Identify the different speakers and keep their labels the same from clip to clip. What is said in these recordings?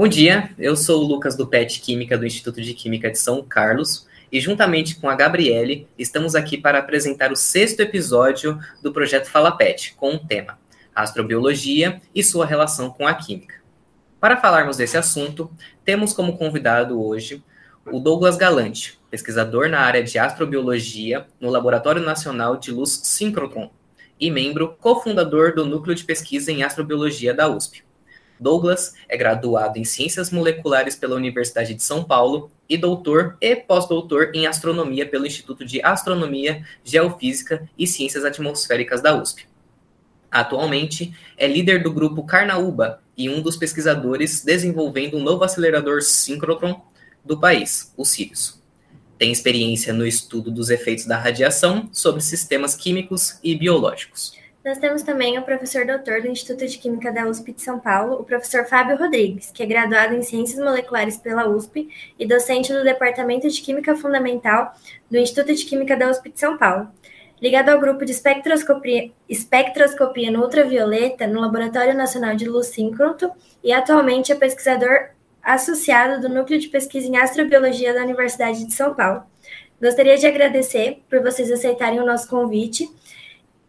Speaker 1: Bom dia, eu sou o Lucas do PET Química do Instituto de Química de São Carlos e juntamente com a Gabriele estamos aqui para apresentar o sexto episódio do projeto Fala PET com o tema Astrobiologia e sua relação com a química. Para falarmos desse assunto, temos como convidado hoje o Douglas Galante, pesquisador na área de astrobiologia no Laboratório Nacional de Luz Síncrotron e membro cofundador do Núcleo de Pesquisa em Astrobiologia da USP. Douglas é graduado em Ciências Moleculares pela Universidade de São Paulo e doutor e pós-doutor em Astronomia pelo Instituto de Astronomia, Geofísica e Ciências Atmosféricas da USP. Atualmente, é líder do grupo Carnaúba e um dos pesquisadores desenvolvendo um novo acelerador síncrotron do país, o Sirius. Tem experiência no estudo dos efeitos da radiação sobre sistemas químicos e biológicos.
Speaker 2: Nós temos também o professor doutor do Instituto de Química da USP de São Paulo, o professor Fábio Rodrigues, que é graduado em Ciências Moleculares pela USP e docente do Departamento de Química Fundamental do Instituto de Química da USP de São Paulo. Ligado ao grupo de espectroscopia, espectroscopia no ultravioleta no Laboratório Nacional de Luz Síncroto e atualmente é pesquisador associado do Núcleo de Pesquisa em Astrobiologia da Universidade de São Paulo. Gostaria de agradecer por vocês aceitarem o nosso convite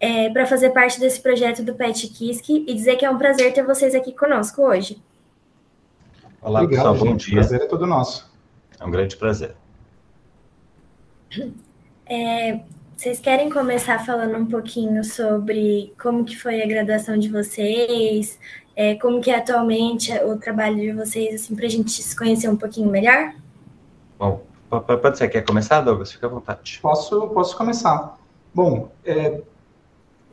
Speaker 2: é, para fazer parte desse projeto do PET Kiski e dizer que é um prazer ter vocês aqui conosco hoje.
Speaker 3: Olá, Obrigado, pessoal, bom dia. O prazer é todo nosso.
Speaker 4: É um grande prazer.
Speaker 2: É, vocês querem começar falando um pouquinho sobre como que foi a graduação de vocês, é, como que é atualmente o trabalho de vocês, assim, para a gente se conhecer um pouquinho melhor?
Speaker 4: Bom, pode ser. Quer começar, Douglas? Fica à vontade.
Speaker 3: Posso, posso começar. Bom, é,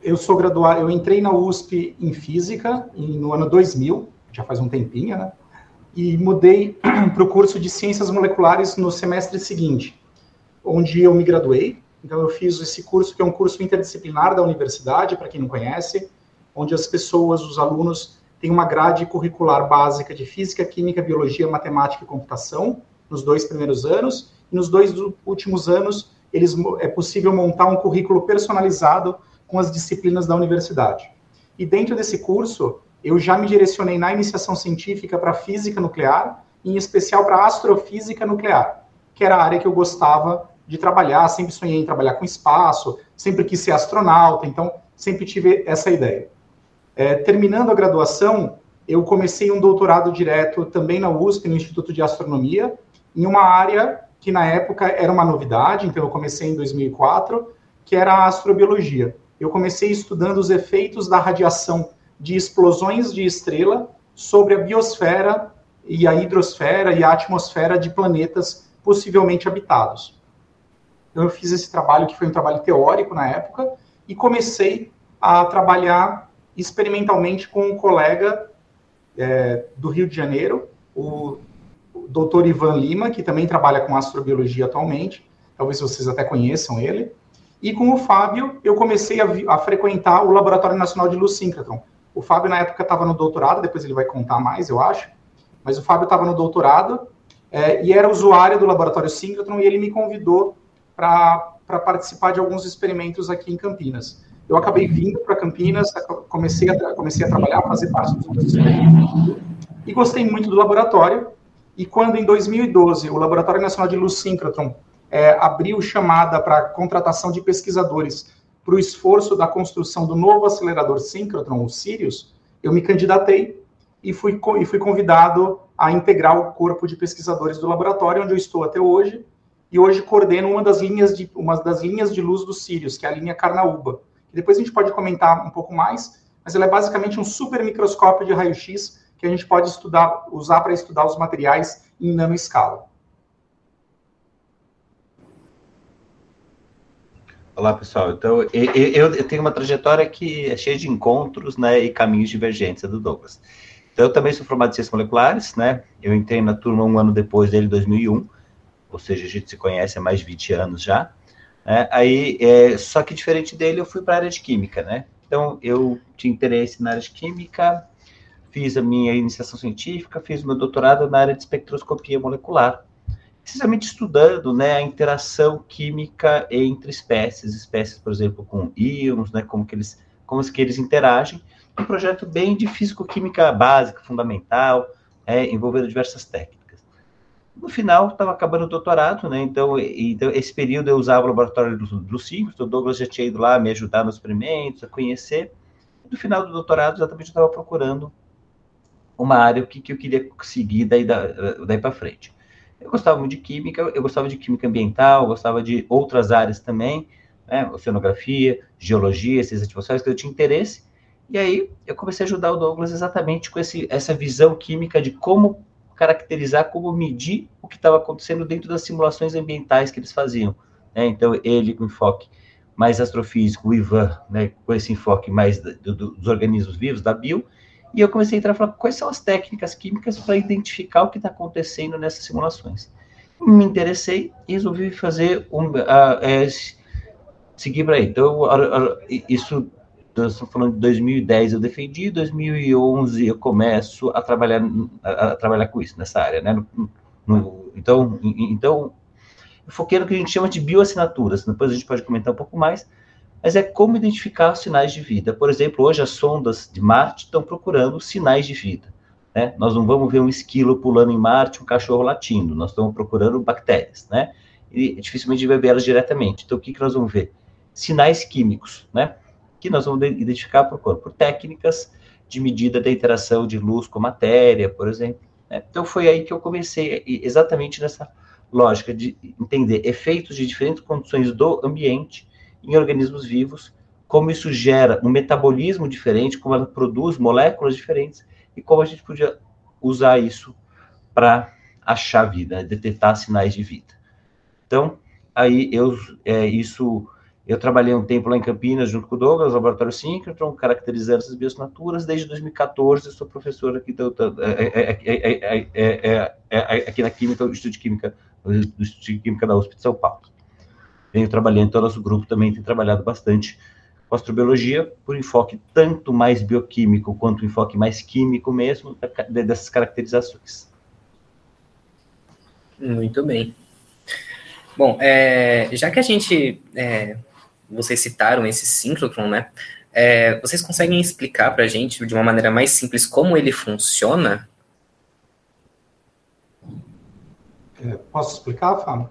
Speaker 3: eu sou graduado, eu entrei na USP em Física no ano 2000, já faz um tempinho, né? E mudei para o curso de Ciências Moleculares no semestre seguinte, onde eu me graduei. Então, eu fiz esse curso, que é um curso interdisciplinar da universidade, para quem não conhece, onde as pessoas, os alunos, têm uma grade curricular básica de Física, Química, Biologia, Matemática e Computação, nos dois primeiros anos, e nos dois últimos anos, eles, é possível montar um currículo personalizado com as disciplinas da universidade. E dentro desse curso, eu já me direcionei na iniciação científica para física nuclear, em especial para astrofísica nuclear, que era a área que eu gostava de trabalhar, sempre sonhei em trabalhar com espaço, sempre quis ser astronauta, então sempre tive essa ideia. É, terminando a graduação, eu comecei um doutorado direto também na USP, no Instituto de Astronomia, em uma área que na época era uma novidade, então eu comecei em 2004, que era a astrobiologia eu comecei estudando os efeitos da radiação de explosões de estrela sobre a biosfera e a hidrosfera e a atmosfera de planetas possivelmente habitados. Então, eu fiz esse trabalho, que foi um trabalho teórico na época, e comecei a trabalhar experimentalmente com um colega é, do Rio de Janeiro, o Dr. Ivan Lima, que também trabalha com astrobiologia atualmente, talvez vocês até conheçam ele, e com o Fábio, eu comecei a, a frequentar o Laboratório Nacional de Luz Síncrotron. O Fábio, na época, estava no doutorado, depois ele vai contar mais, eu acho. Mas o Fábio estava no doutorado é, e era usuário do Laboratório Síncrotron e ele me convidou para participar de alguns experimentos aqui em Campinas. Eu acabei vindo para Campinas, comecei a, comecei a trabalhar, fazer parte dos experimentos e gostei muito do laboratório. E quando, em 2012, o Laboratório Nacional de Luz Síncrotron é, abriu chamada para contratação de pesquisadores para o esforço da construção do novo acelerador síncrotron, o Sirius, eu me candidatei e fui, e fui convidado a integrar o corpo de pesquisadores do laboratório, onde eu estou até hoje, e hoje coordeno uma das linhas de, uma das linhas de luz do Sirius, que é a linha Carnaúba. Depois a gente pode comentar um pouco mais, mas ela é basicamente um super microscópio de raio-x que a gente pode estudar, usar para estudar os materiais em nanoescala.
Speaker 4: Olá, pessoal. Então, eu, eu, tenho uma trajetória que é cheia de encontros, né, e caminhos divergentes do Douglas. Então, eu também sou formado em ciências moleculares, né? Eu entrei na turma um ano depois dele, 2001, ou seja, a gente se conhece há mais de 20 anos já. Né? Aí, é, só que diferente dele, eu fui para a área de química, né? Então, eu tinha interesse na área de química, fiz a minha iniciação científica, fiz meu doutorado na área de espectroscopia molecular precisamente estudando né, a interação química entre espécies, espécies, por exemplo, com íons, né, como que eles, como que eles interagem. Um projeto bem de físico-química básica, fundamental, é, envolvendo diversas técnicas. No final, estava acabando o doutorado, né? Então, então, esse período eu usava o laboratório do, do então o Douglas já tinha ido lá me ajudar nos experimentos, a conhecer. No final do doutorado, exatamente eu estava procurando uma área que, que eu queria seguir daí, daí para frente. Eu gostava muito de química, eu gostava de química ambiental, gostava de outras áreas também, né, oceanografia, geologia, ciências atmosféricas, que eu tinha interesse. E aí eu comecei a ajudar o Douglas exatamente com esse, essa visão química de como caracterizar, como medir o que estava acontecendo dentro das simulações ambientais que eles faziam. Né? Então, ele com enfoque mais astrofísico, o Ivan, né, com esse enfoque mais do, do, dos organismos vivos, da bio, e eu comecei a entrar e falar quais são as técnicas químicas para identificar o que está acontecendo nessas simulações. Me interessei e resolvi fazer um, uh, seguir para aí. Então, isso, estou falando de 2010 eu defendi, 2011 eu começo a trabalhar, a, a trabalhar com isso, nessa área, né? No, no, então, então, eu foquei no que a gente chama de bioassinaturas, depois a gente pode comentar um pouco mais, mas é como identificar sinais de vida. Por exemplo, hoje as sondas de Marte estão procurando sinais de vida. Né? Nós não vamos ver um esquilo pulando em Marte, um cachorro latindo, nós estamos procurando bactérias, né? E dificilmente vai ver elas diretamente. Então, o que, que nós vamos ver? Sinais químicos, né? Que nós vamos identificar por, por técnicas de medida da interação de luz com matéria, por exemplo. Né? Então, foi aí que eu comecei exatamente nessa lógica de entender efeitos de diferentes condições do ambiente em organismos vivos, como isso gera um metabolismo diferente, como ela produz moléculas diferentes e como a gente podia usar isso para achar vida, né, detectar sinais de vida. Então, aí eu é, isso eu trabalhei um tempo lá em Campinas junto com o Douglas, laboratório Synchrotron, caracterizando essas bioassinaturas. Desde 2014 sou professor aqui, é, é, é, aqui na Química, do Instituto de Química, do Instituto de Química da USP de São Paulo venho trabalhando, então nosso grupo também tem trabalhado bastante com astrobiologia, por enfoque tanto mais bioquímico quanto enfoque mais químico mesmo, dessas caracterizações.
Speaker 1: Muito bem. Bom, é, já que a gente, é, vocês citaram esse síncrotron, né, é, vocês conseguem explicar para a gente, de uma maneira mais simples, como ele funciona?
Speaker 3: É, posso explicar, Fábio?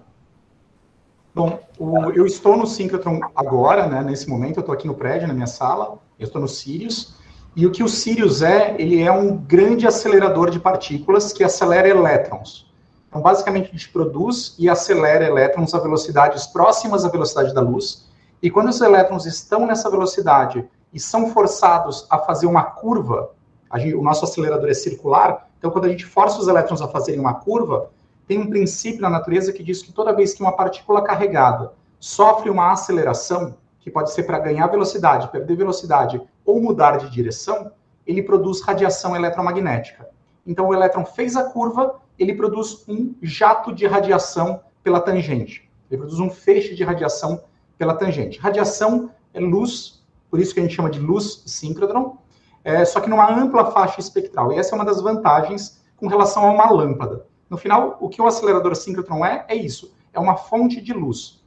Speaker 3: Bom, o, eu estou no Synchrotron agora, né, nesse momento, eu estou aqui no prédio, na minha sala, eu estou no Sirius, e o que o Sirius é, ele é um grande acelerador de partículas que acelera elétrons. Então, basicamente, a gente produz e acelera elétrons a velocidades próximas à velocidade da luz, e quando os elétrons estão nessa velocidade e são forçados a fazer uma curva, gente, o nosso acelerador é circular, então quando a gente força os elétrons a fazerem uma curva, tem um princípio na natureza que diz que toda vez que uma partícula carregada sofre uma aceleração, que pode ser para ganhar velocidade, perder velocidade ou mudar de direção, ele produz radiação eletromagnética. Então o elétron fez a curva, ele produz um jato de radiação pela tangente. Ele produz um feixe de radiação pela tangente. Radiação é luz, por isso que a gente chama de luz síncrodron, é, só que numa ampla faixa espectral. E essa é uma das vantagens com relação a uma lâmpada. No final, o que o acelerador síncrotron é, é isso. É uma fonte de luz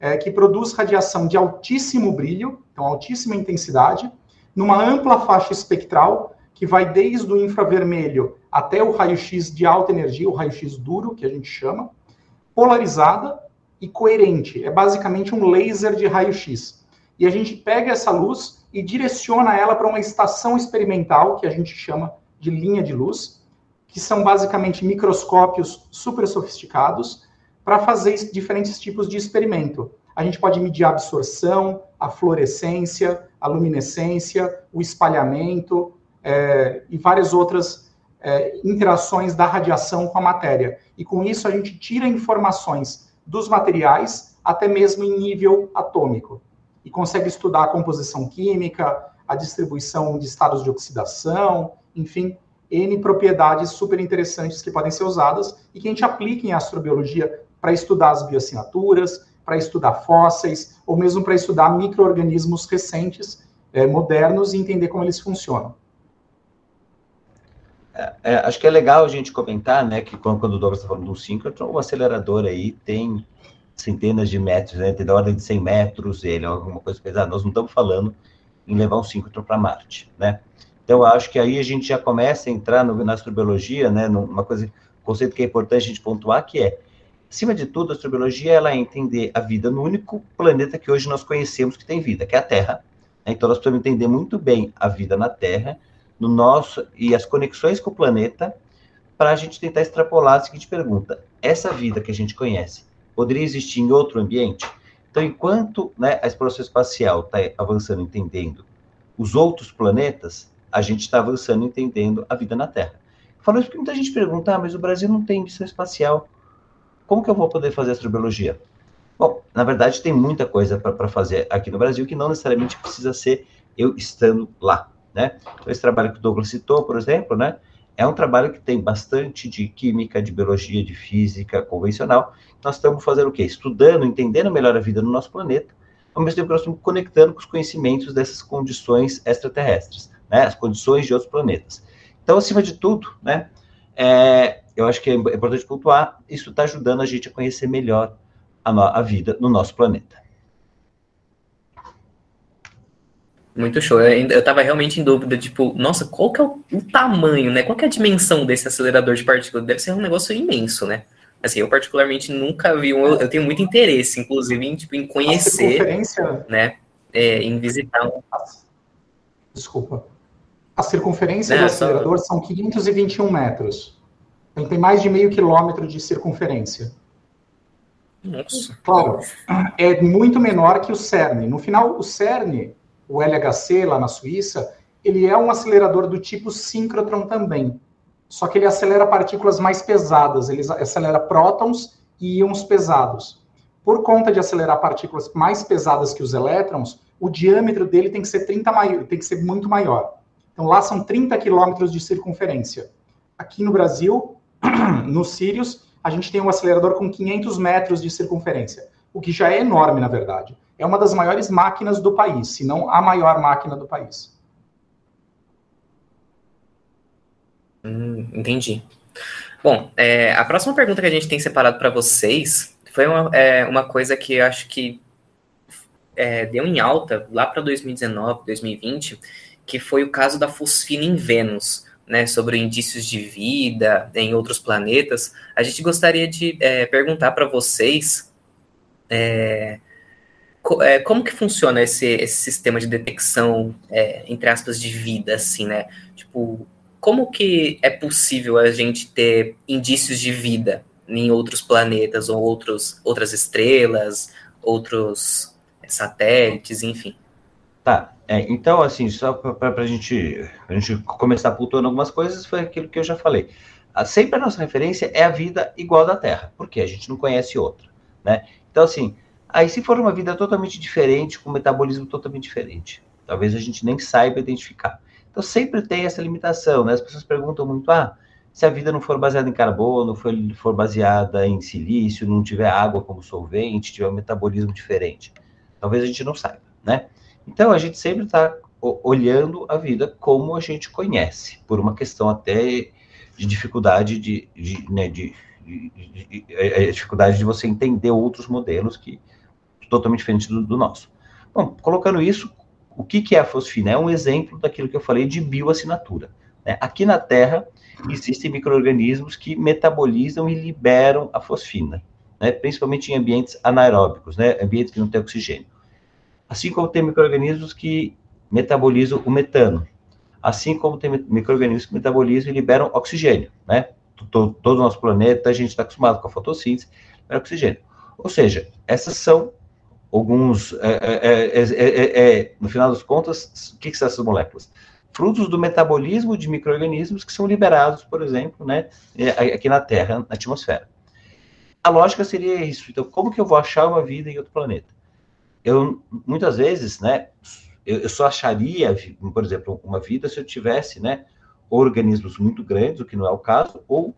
Speaker 3: é, que produz radiação de altíssimo brilho, então altíssima intensidade, numa ampla faixa espectral que vai desde o infravermelho até o raio-x de alta energia, o raio-x duro, que a gente chama, polarizada e coerente. É basicamente um laser de raio-x. E a gente pega essa luz e direciona ela para uma estação experimental, que a gente chama de linha de luz, que são basicamente microscópios super sofisticados para fazer diferentes tipos de experimento. A gente pode medir a absorção, a fluorescência, a luminescência, o espalhamento é, e várias outras é, interações da radiação com a matéria. E com isso a gente tira informações dos materiais até mesmo em nível atômico e consegue estudar a composição química, a distribuição de estados de oxidação, enfim, N propriedades super interessantes que podem ser usadas e que a gente aplica em astrobiologia para estudar as bioassinaturas, para estudar fósseis, ou mesmo para estudar micro-organismos recentes, é, modernos, e entender como eles funcionam.
Speaker 4: É, é, acho que é legal a gente comentar, né, que quando, quando o Douglas está falando do síncrotron, o acelerador aí tem centenas de metros, né, tem da ordem de 100 metros, ele é alguma coisa pesada. Nós não estamos falando em levar um síncrotron para Marte, né? Então, acho que aí a gente já começa a entrar no, na astrobiologia, né, numa coisa, um conceito que é importante a gente pontuar, que é, acima de tudo, a astrobiologia ela é entender a vida no único planeta que hoje nós conhecemos que tem vida, que é a Terra. Né? Então, nós precisamos entender muito bem a vida na Terra, no nosso e as conexões com o planeta, para a gente tentar extrapolar a seguinte pergunta: essa vida que a gente conhece poderia existir em outro ambiente? Então, enquanto né, a exploração espacial está avançando, entendendo os outros planetas, a gente está avançando entendendo a vida na Terra. Falo isso porque muita gente pergunta, ah, mas o Brasil não tem missão espacial. Como que eu vou poder fazer astrobiologia? Bom, na verdade, tem muita coisa para fazer aqui no Brasil que não necessariamente precisa ser eu estando lá, né? Então, esse trabalho que o Douglas citou, por exemplo, né? É um trabalho que tem bastante de química, de biologia, de física convencional. Nós estamos fazendo o quê? Estudando, entendendo melhor a vida no nosso planeta, ao mesmo tempo que nós estamos conectando com os conhecimentos dessas condições extraterrestres né, as condições de outros planetas. Então, acima de tudo, né, é, eu acho que é importante pontuar, isso está ajudando a gente a conhecer melhor a, no, a vida no nosso planeta.
Speaker 1: Muito show. Eu estava realmente em dúvida, tipo, nossa, qual que é o, o, tamanho, né? Qual que é a dimensão desse acelerador de partículas? Deve ser um negócio imenso, né? Assim, eu particularmente nunca vi um, eu tenho muito interesse, inclusive, em, tipo, em conhecer, né? É, em visitar um...
Speaker 3: Desculpa. A circunferência é, do acelerador só... são 521 metros. Então tem mais de meio quilômetro de circunferência.
Speaker 1: Nossa.
Speaker 3: Claro, é muito menor que o CERN. No final, o CERN, o LHC lá na Suíça, ele é um acelerador do tipo síncrotron também. Só que ele acelera partículas mais pesadas, ele acelera prótons e íons pesados. Por conta de acelerar partículas mais pesadas que os elétrons, o diâmetro dele tem que ser 30 maior, tem que ser muito maior. Então lá são 30 quilômetros de circunferência. Aqui no Brasil, no Sirius, a gente tem um acelerador com 500 metros de circunferência, o que já é enorme, na verdade. É uma das maiores máquinas do país, se não a maior máquina do país.
Speaker 1: Hum, entendi. Bom, é, a próxima pergunta que a gente tem separado para vocês foi uma, é, uma coisa que eu acho que é, deu em alta lá para 2019, 2020, que foi o caso da fosfina em Vênus, né, sobre indícios de vida em outros planetas. A gente gostaria de é, perguntar para vocês é, co é, como que funciona esse, esse sistema de detecção, é, entre aspas, de vida, assim, né? Tipo, como que é possível a gente ter indícios de vida em outros planetas ou outros, outras estrelas, outros satélites, enfim?
Speaker 4: Tá, é, então, assim, só para a gente, gente começar pontuando algumas coisas, foi aquilo que eu já falei. A, sempre a nossa referência é a vida igual da Terra, porque a gente não conhece outra, né? Então, assim, aí se for uma vida totalmente diferente, com um metabolismo totalmente diferente, talvez a gente nem saiba identificar. Então, sempre tem essa limitação, né? As pessoas perguntam muito, ah, se a vida não for baseada em carbono, for, for baseada em silício, não tiver água como solvente, tiver um metabolismo diferente. Talvez a gente não saiba, né? Então, a gente sempre está olhando a vida como a gente conhece, por uma questão até de dificuldade de, de, né, de, de, de a dificuldade de você entender outros modelos que totalmente diferentes do, do, nosso. Bom, colocando isso, o que, que é a fosfina? É um exemplo daquilo que eu falei de bioassinatura. Né? Aqui na Terra existem micro-organismos que metabolizam e liberam a fosfina, né? principalmente em ambientes anaeróbicos, né? ambientes que não têm oxigênio. Assim como tem micro-organismos que metabolizam o metano. Assim como tem micro-organismos que metabolizam e liberam oxigênio, né? Todo, todo o nosso planeta, a gente está acostumado com a fotossíntese, libera oxigênio. Ou seja, essas são alguns, é, é, é, no final das contas, o que, que são essas moléculas? Frutos do metabolismo de micro-organismos que são liberados, por exemplo, né, aqui na Terra, na atmosfera. A lógica seria isso. Então, como que eu vou achar uma vida em outro planeta? Eu muitas vezes, né, eu, eu, só acharia, por exemplo, uma vida se eu tivesse, né, organismos muito grandes, o que não é o caso, ou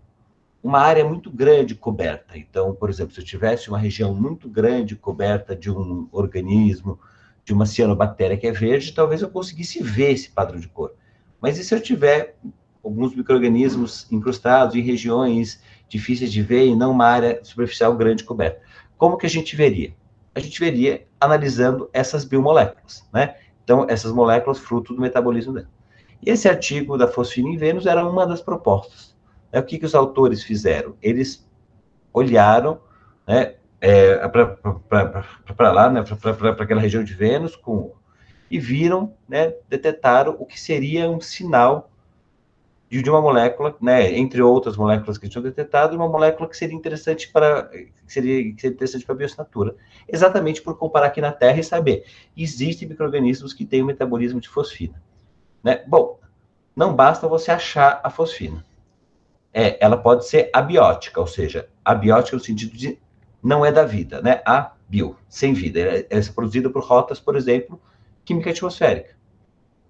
Speaker 4: uma área muito grande coberta. Então, por exemplo, se eu tivesse uma região muito grande coberta de um organismo, de uma cianobactéria que é verde, talvez eu conseguisse ver esse padrão de cor. Mas e se eu tiver alguns micro-organismos incrustados em regiões difíceis de ver e não uma área superficial grande coberta? Como que a gente veria? A gente veria analisando essas biomoléculas, né? Então, essas moléculas fruto do metabolismo dela. E esse artigo da fosfina em Vênus era uma das propostas. É, o que, que os autores fizeram? Eles olharam né, é, para lá, né, para aquela região de Vênus, com, e viram, né, detectaram o que seria um sinal de, uma molécula, né, entre outras moléculas que tinham detectado, uma molécula que seria interessante para que seria, que seria interessante para a biossinatura, exatamente por comparar aqui na Terra e saber existem microrganismos que têm o metabolismo de fosfina, né? Bom, não basta você achar a fosfina, é, ela pode ser abiótica, ou seja, abiótica no sentido de não é da vida, né? A bio, sem vida, é, é produzida por rotas, por exemplo, química atmosférica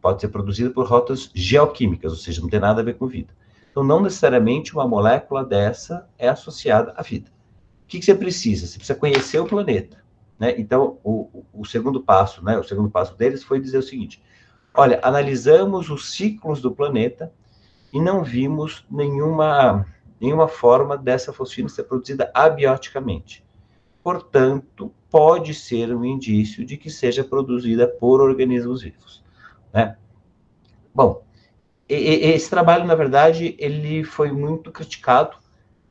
Speaker 4: pode ser produzida por rotas geoquímicas, ou seja, não tem nada a ver com vida. Então, não necessariamente uma molécula dessa é associada à vida. O que, que você precisa? Você precisa conhecer o planeta. Né? Então, o, o, segundo passo, né, o segundo passo deles foi dizer o seguinte: olha, analisamos os ciclos do planeta e não vimos nenhuma, nenhuma forma dessa fosfina ser produzida abioticamente. Portanto, pode ser um indício de que seja produzida por organismos vivos. Né? Bom, esse trabalho, na verdade, ele foi muito criticado,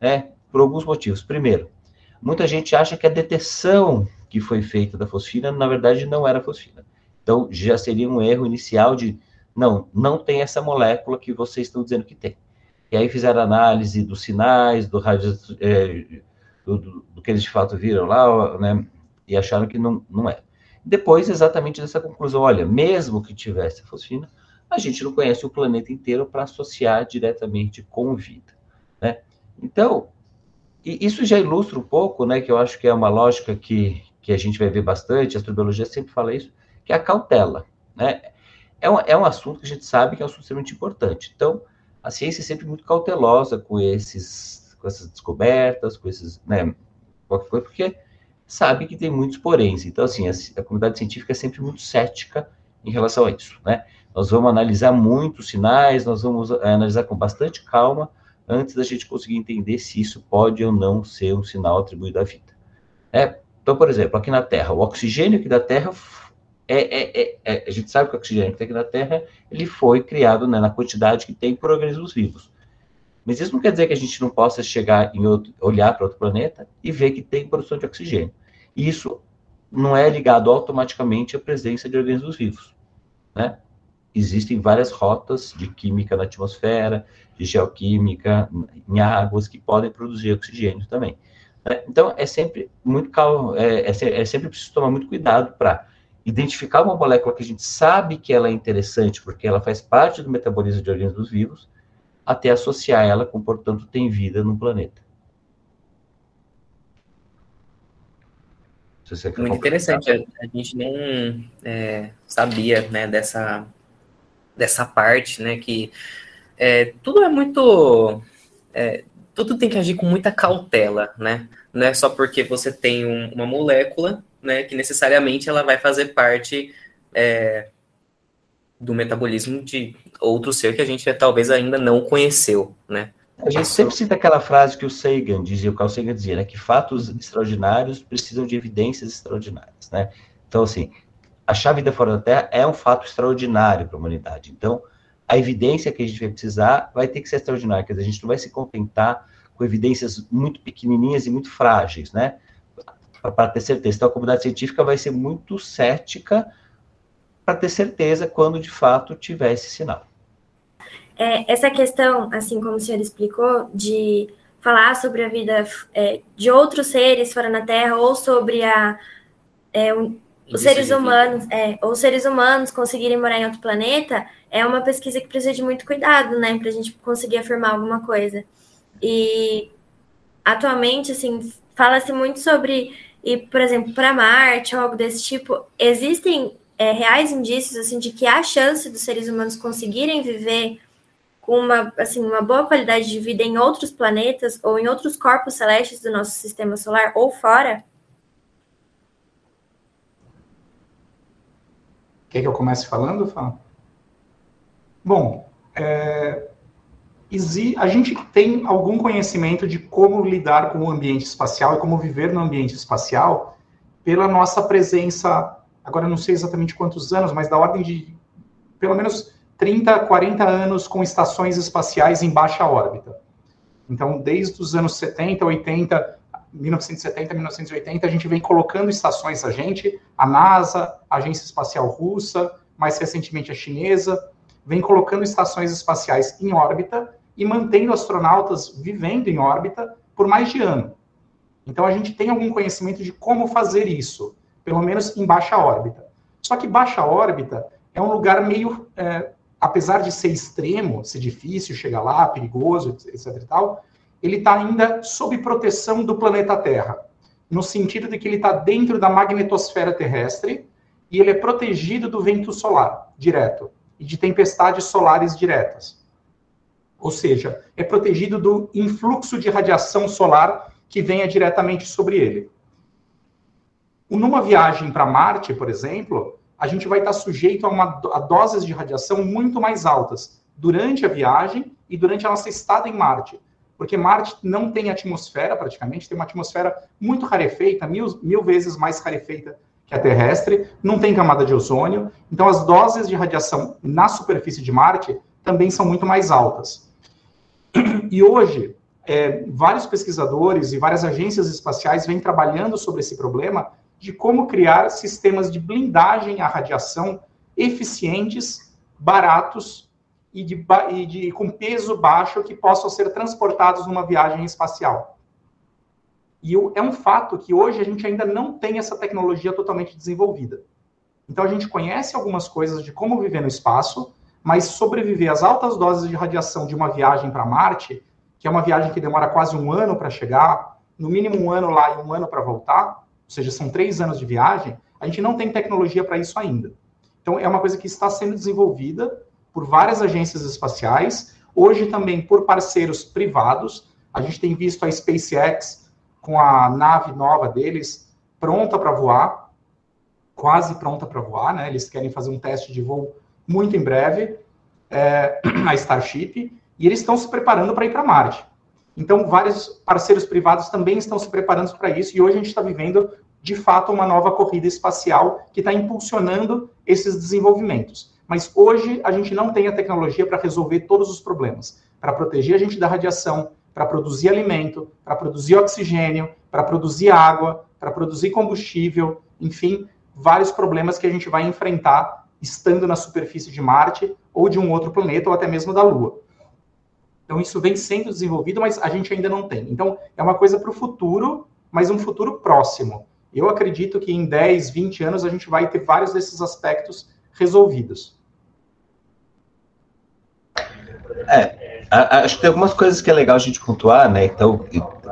Speaker 4: né, por alguns motivos. Primeiro, muita gente acha que a detecção que foi feita da fosfina, na verdade, não era fosfina. Então, já seria um erro inicial de, não, não tem essa molécula que vocês estão dizendo que tem. E aí fizeram análise dos sinais, do, é, do, do, do, que eles de fato viram lá, né, e acharam que não, não é. Depois, exatamente dessa conclusão, olha, mesmo que tivesse a fosfina, a gente não conhece o planeta inteiro para associar diretamente com vida, né? Então, isso já ilustra um pouco, né, que eu acho que é uma lógica que, que a gente vai ver bastante, a astrobiologia sempre fala isso, que é a cautela, né? É um, é um assunto que a gente sabe que é um assunto extremamente importante. Então, a ciência é sempre muito cautelosa com esses, com essas descobertas, com esses, né, qualquer coisa, porque sabe que tem muitos poréns. Então, assim, a, a, comunidade científica é sempre muito cética em relação a isso, né? Nós vamos analisar muitos sinais, nós vamos é, analisar com bastante calma antes da gente conseguir entender se isso pode ou não ser um sinal atribuído à vida. É, então, por exemplo, aqui na Terra, o oxigênio aqui da Terra é, é, é, é a gente sabe que o oxigênio que tem aqui na Terra ele foi criado né, na quantidade que tem por organismos vivos. Mas isso não quer dizer que a gente não possa chegar em outro, olhar para outro planeta e ver que tem produção de oxigênio. E isso não é ligado automaticamente à presença de organismos vivos, né? Existem várias rotas de química na atmosfera, de geoquímica em águas que podem produzir oxigênio também. Né? Então, é sempre muito calmo, é, é, é sempre preciso tomar muito cuidado para identificar uma molécula que a gente sabe que ela é interessante, porque ela faz parte do metabolismo de organismos vivos, até associar ela com, portanto, tem vida no planeta.
Speaker 1: Muito interessante. A, a, gente não é, sabia né, dessa, dessa parte, né? Que é, tudo é muito. É, tudo tem que agir com muita cautela, né? Não é só porque você tem um, uma molécula, né? Que necessariamente ela vai fazer parte é, do metabolismo de outro ser que a gente talvez ainda não conheceu, né?
Speaker 4: A gente sempre cita aquela frase que o Sagan dizia, o Carl Sagan dizia, né? Que fatos extraordinários precisam de evidências extraordinárias, né? Então, assim, achar vida fora da Terra é um fato extraordinário para a humanidade. Então, a evidência que a gente vai precisar vai ter que ser extraordinária, quer dizer, a gente não vai se contentar com evidências muito pequenininhas e muito frágeis, né? Para ter certeza. Então, a comunidade científica vai ser muito cética para ter certeza quando de fato tiver esse sinal.
Speaker 2: É, essa questão, assim como o senhor explicou, de falar sobre a vida é, de outros seres fora na Terra ou sobre a, é, um, os seres humanos, é, ou seres humanos conseguirem morar em outro planeta, é uma pesquisa que precisa de muito cuidado, né, para a gente conseguir afirmar alguma coisa. E atualmente, assim, fala-se muito sobre ir, por exemplo, para Marte ou algo desse tipo. Existem é, reais indícios assim de que há chance dos seres humanos conseguirem viver com uma, assim, uma boa qualidade de vida em outros planetas ou em outros corpos celestes do nosso sistema solar ou fora?
Speaker 3: Quer que eu comece falando, Fá? Bom, é, a gente tem algum conhecimento de como lidar com o ambiente espacial e como viver no ambiente espacial pela nossa presença agora não sei exatamente quantos anos, mas da ordem de pelo menos 30, 40 anos com estações espaciais em baixa órbita. Então, desde os anos 70, 80, 1970, 1980, a gente vem colocando estações a gente, a NASA, a Agência Espacial Russa, mais recentemente a chinesa, vem colocando estações espaciais em órbita e mantendo astronautas vivendo em órbita por mais de ano. Então a gente tem algum conhecimento de como fazer isso, pelo menos em baixa órbita. Só que baixa órbita é um lugar meio, é, apesar de ser extremo, ser difícil chegar lá, perigoso, etc. E tal, ele está ainda sob proteção do planeta Terra, no sentido de que ele está dentro da magnetosfera terrestre e ele é protegido do vento solar direto e de tempestades solares diretas. Ou seja, é protegido do influxo de radiação solar que venha diretamente sobre ele. Numa viagem para Marte, por exemplo, a gente vai estar sujeito a, uma, a doses de radiação muito mais altas durante a viagem e durante a nossa estada em Marte. Porque Marte não tem atmosfera, praticamente, tem uma atmosfera muito rarefeita, mil, mil vezes mais rarefeita que a terrestre, não tem camada de ozônio, então as doses de radiação na superfície de Marte também são muito mais altas. E hoje, é, vários pesquisadores e várias agências espaciais vêm trabalhando sobre esse problema de como criar sistemas de blindagem à radiação eficientes, baratos e, de, e de, com peso baixo que possam ser transportados numa viagem espacial. E é um fato que hoje a gente ainda não tem essa tecnologia totalmente desenvolvida. Então a gente conhece algumas coisas de como viver no espaço, mas sobreviver às altas doses de radiação de uma viagem para Marte, que é uma viagem que demora quase um ano para chegar, no mínimo um ano lá e um ano para voltar, ou seja, são três anos de viagem, a gente não tem tecnologia para isso ainda. Então é uma coisa que está sendo desenvolvida por várias agências espaciais, hoje também por parceiros privados. A gente tem visto a SpaceX com a nave nova deles pronta para voar, quase pronta para voar, né? Eles querem fazer um teste de voo muito em breve, é, a Starship, e eles estão se preparando para ir para Marte. Então, vários parceiros privados também estão se preparando para isso, e hoje a gente está vivendo, de fato, uma nova corrida espacial que está impulsionando esses desenvolvimentos. Mas hoje a gente não tem a tecnologia para resolver todos os problemas, para proteger a gente da radiação, para produzir alimento, para produzir oxigênio, para produzir água, para produzir combustível, enfim, vários problemas que a gente vai enfrentar estando na superfície de Marte ou de um outro planeta ou até mesmo da Lua. Então, isso vem sendo desenvolvido, mas a gente ainda não tem. Então, é uma coisa para o futuro, mas um futuro próximo. Eu acredito que em 10, 20 anos a gente vai ter vários desses aspectos resolvidos.
Speaker 4: É, acho que tem algumas coisas que é legal a gente pontuar, né? Então,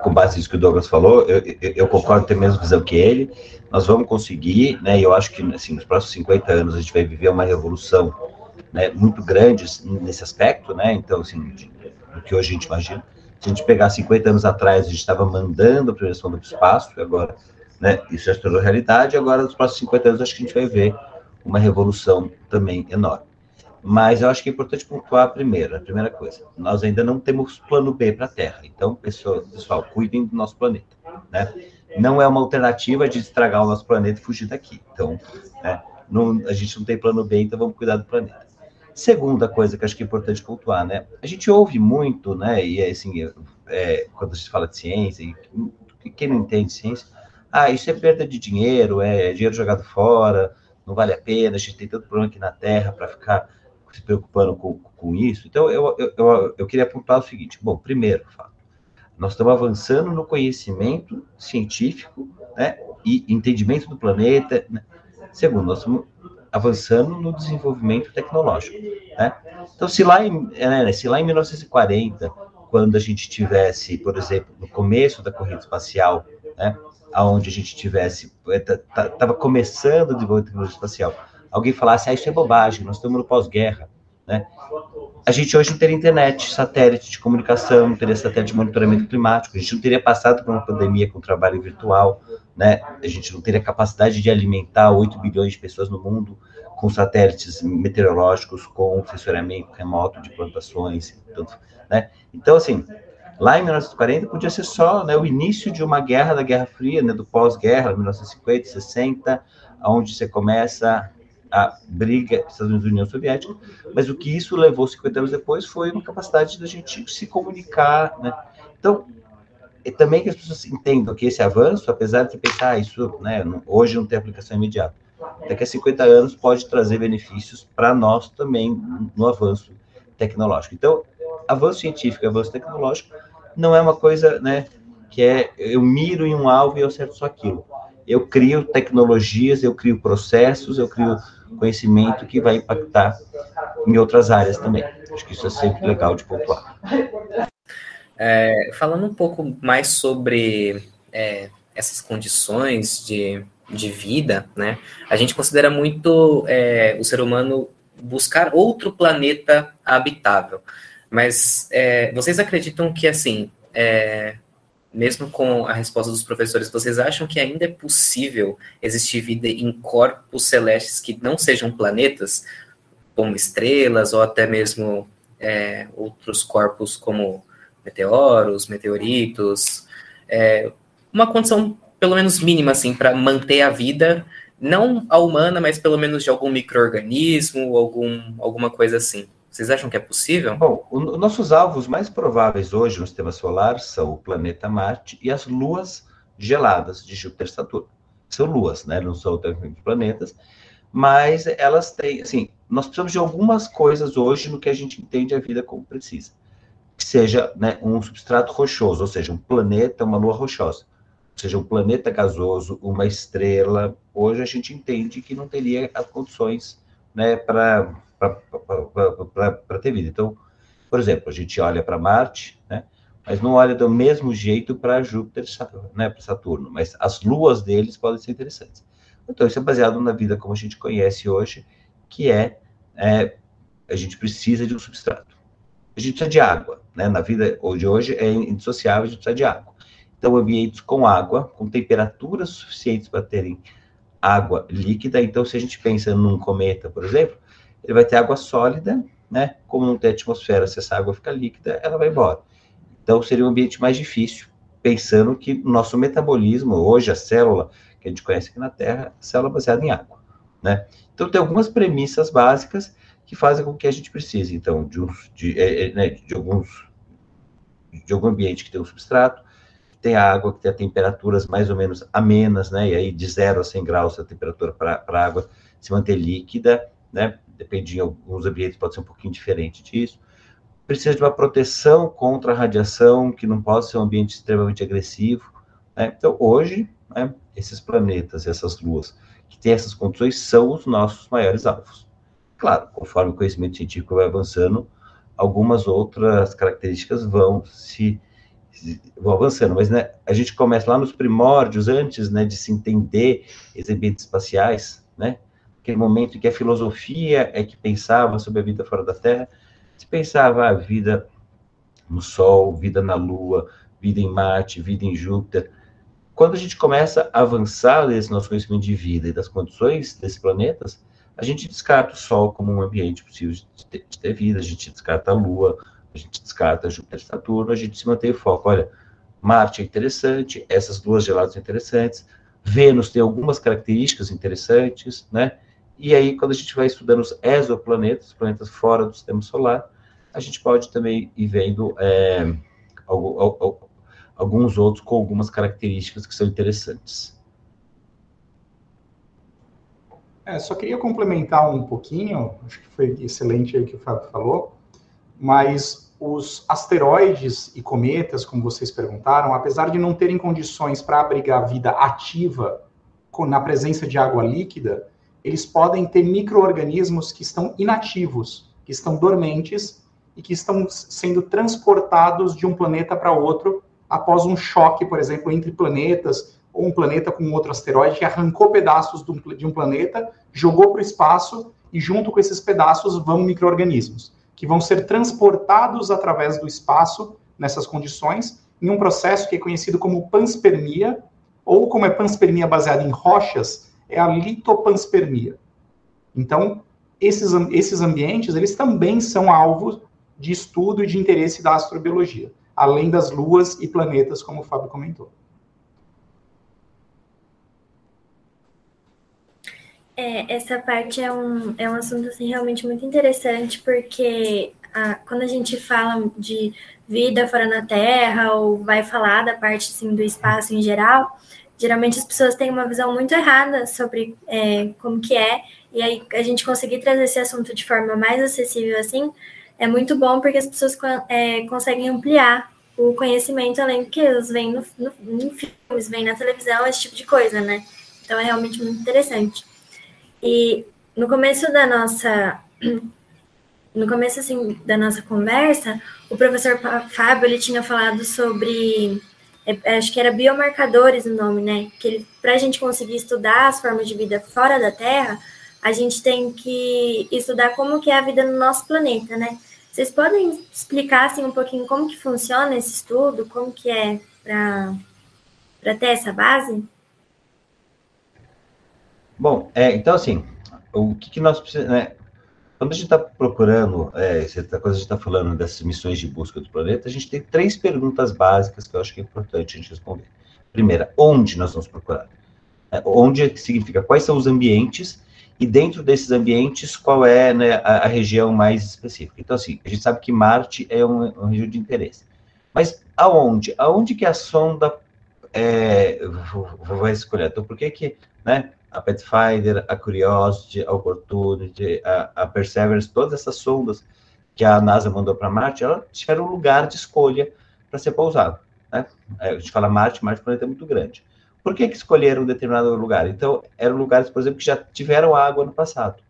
Speaker 4: com base nisso que o Douglas falou, eu, eu, concordo, ter a mesma visão que ele. Nós vamos conseguir, né? Eu acho que, assim, nos próximos 50 anos a gente vai viver uma revolução né, muito grande nesse aspecto, né? Então, assim, do que hoje a gente imagina. Se a gente pegar 50 anos atrás, a gente estava mandando a primeira sonda para o espaço, e agora, né? Isso já se tornou realidade, agora nos próximos 50 anos acho que a gente vai ver uma revolução também enorme. Mas eu acho que é importante pontuar a primeira, a primeira coisa. Nós ainda não temos plano B para a Terra. Então, pessoal, pessoal, cuidem do nosso planeta. Né? Não é uma alternativa de estragar o nosso planeta e fugir daqui. Então, né, não, a gente não tem plano B, então vamos cuidar do planeta. Segunda coisa que acho que é importante pontuar, né? A gente ouve muito, né? E assim, é, quando a gente fala de ciência, e quem não entende ciência, ah, isso é perda de dinheiro, é dinheiro jogado fora, não vale a pena, a gente tem tanto problema aqui na Terra para ficar se preocupando com, com isso. Então, eu, eu, eu, eu queria apontar o seguinte: bom, primeiro, nós estamos avançando no conhecimento científico né, e entendimento do planeta. Né? Segundo, nós estamos avançando no desenvolvimento tecnológico. Né? Então, se lá, em, né, se lá em 1940, quando a gente tivesse, por exemplo, no começo da corrida espacial, né, aonde a gente tivesse, estava começando o desenvolvimento da tecnologia espacial, alguém falasse, ah, isso é bobagem, nós estamos no pós-guerra, né? A gente hoje não teria internet, satélite de comunicação, não teria satélite de monitoramento climático, a gente não teria passado por uma pandemia com trabalho virtual, né? A gente não teria capacidade de alimentar 8 bilhões de pessoas no mundo com satélites meteorológicos, com sensoriamento remoto de plantações, tanto, né? Então, assim, lá em 1940 podia ser só né, o início de uma guerra da Guerra Fria, né, do pós-guerra, 1950, 60, onde você começa a briga Estados Unidos e União Soviética, mas o que isso levou 50 anos depois foi uma capacidade da gente se comunicar, né? Então, e também que as pessoas entendam que esse avanço, apesar de pensar ah, isso, né, hoje não tem aplicação imediata, daqui a 50 anos pode trazer benefícios para nós também no avanço tecnológico. Então, avanço científico, avanço tecnológico não é uma coisa, né, que é eu miro em um alvo e eu acerto só aquilo. Eu crio tecnologias, eu crio processos, eu crio conhecimento que vai impactar em outras áreas também. Acho que isso é sempre legal de pontuar.
Speaker 1: É, falando um pouco mais sobre é, essas condições de, de vida, né? A gente considera muito é, o ser humano buscar outro planeta habitável. Mas é, vocês acreditam que, assim, é, mesmo com a resposta dos professores, vocês acham que ainda é possível existir vida em corpos celestes que não sejam planetas, como estrelas ou até mesmo é, outros corpos como meteoros, meteoritos, é, uma condição pelo menos mínima assim para manter a vida, não a humana, mas pelo menos de algum microorganismo, algum alguma coisa assim. Vocês acham que é possível?
Speaker 4: Bom, os nossos alvos mais prováveis hoje no sistema solar são o planeta Marte e as luas geladas de Júpiter e Saturno. São luas, né? Não são planetas, mas elas têm, assim, nós precisamos de algumas coisas hoje no que a gente entende a vida como precisa que seja né, um substrato rochoso, ou seja, um planeta, uma lua rochosa, ou seja, um planeta gasoso, uma estrela. Hoje a gente entende que não teria as condições né, para ter vida. Então, por exemplo, a gente olha para Marte, né, mas não olha do mesmo jeito para Júpiter, né, para Saturno, mas as luas deles podem ser interessantes. Então, isso é baseado na vida como a gente conhece hoje, que é, é a gente precisa de um substrato a gente precisa de água, né? Na vida de hoje é indissociável, a gente precisa de água. Então, ambientes com água, com temperaturas suficientes para terem água líquida. Então, se a gente pensa num cometa, por exemplo, ele vai ter água sólida, né? Como não tem atmosfera, se essa água fica líquida, ela vai embora. Então, seria um ambiente mais difícil, pensando que o nosso metabolismo, hoje, a célula que a gente conhece aqui na Terra, é célula baseada em água, né? Então, tem algumas premissas básicas que fazem com que a gente precise, então, de, de, é, é, né, de alguns de algum ambiente que tem um substrato, que tem água, que tem temperaturas mais ou menos amenas, né, e aí de 0 a 100 graus a temperatura para a água se manter líquida, né, depende de alguns ambientes, pode ser um pouquinho diferente disso. Precisa de uma proteção contra a radiação, que não pode ser um ambiente extremamente agressivo. Né? Então, hoje, né, esses planetas, essas luas que têm essas condições são os nossos maiores alvos. Claro, conforme o conhecimento científico vai avançando, algumas outras características vão se vão avançando, mas né, a gente começa lá nos primórdios, antes né, de se entender ambientes espaciais, né, aquele momento em que a filosofia é que pensava sobre a vida fora da Terra, se pensava a vida no Sol, vida na Lua, vida em Marte, vida em Júpiter. Quando a gente começa a avançar nesse nosso conhecimento de vida e das condições desses planetas, a gente descarta o Sol como um ambiente possível de ter, vida, a gente descarta a Lua, a gente descarta Júpiter e Saturno, a gente se mantém o foco. Olha, Marte é interessante, essas duas geladas são interessantes, Vênus tem algumas características interessantes, né? E aí, quando a gente vai estudando os exoplanetas, planetas fora do sistema solar, a gente pode também ir vendo é, alguns outros com algumas características que são interessantes.
Speaker 3: É, só queria complementar um pouquinho, acho que foi excelente aí que o Fábio falou, mas os asteroides e cometas, como vocês perguntaram, apesar de não terem condições para abrigar vida ativa na presença de água líquida, eles podem ter micro-organismos que estão inativos, que estão dormentes e que estão sendo transportados de um planeta para outro após um choque, por exemplo, entre planetas, ou um planeta com outro asteroide que arrancou pedaços de um planeta, jogou para o espaço e junto com esses pedaços vão micro-organismos, que vão ser transportados através do espaço nessas condições, em um processo que é conhecido como panspermia, ou como é panspermia baseada em rochas, é a litopanspermia. Então, esses, esses ambientes, eles também são alvos de estudo e de interesse da astrobiologia, além das luas e planetas, como o Fábio comentou.
Speaker 2: É, essa parte é um, é um assunto assim, realmente muito interessante, porque a, quando a gente fala de vida fora na Terra, ou vai falar da parte assim, do espaço em geral, geralmente as pessoas têm uma visão muito errada sobre é, como que é, e aí a gente conseguir trazer esse assunto de forma mais acessível assim, é muito bom porque as pessoas é, conseguem ampliar o conhecimento além do que eles veem no, no, em filmes, veem na televisão, esse tipo de coisa, né? Então é realmente muito interessante. E no começo da nossa no começo assim da nossa conversa, o professor Fábio ele tinha falado sobre é, acho que era biomarcadores o nome, né? Que para a gente conseguir estudar as formas de vida fora da Terra, a gente tem que estudar como que é a vida no nosso planeta, né? Vocês podem explicar assim um pouquinho como que funciona esse estudo, como que é para ter essa base?
Speaker 4: Bom, é, então assim, o que, que nós precisamos, né? Quando a gente está procurando, é, quando a gente está falando dessas missões de busca do planeta, a gente tem três perguntas básicas que eu acho que é importante a gente responder. Primeira, onde nós vamos procurar? É, onde significa quais são os ambientes e dentro desses ambientes qual é né, a, a, região mais específica. Então, assim, a gente sabe que Marte é uma região de interesse. Mas aonde? Aonde que a sonda é, vai escolher? Então, por que que, né, a Pathfinder, a Curiosity, a Opportunity, a, a Perseverance, todas essas sondas que a NASA mandou para Marte, elas tiveram um lugar de escolha para ser pousado. Né? É, a gente fala Marte, Marte é um planeta muito grande. Por que, que escolheram um determinado lugar? Então, eram lugares, por exemplo, que já tiveram água no passado.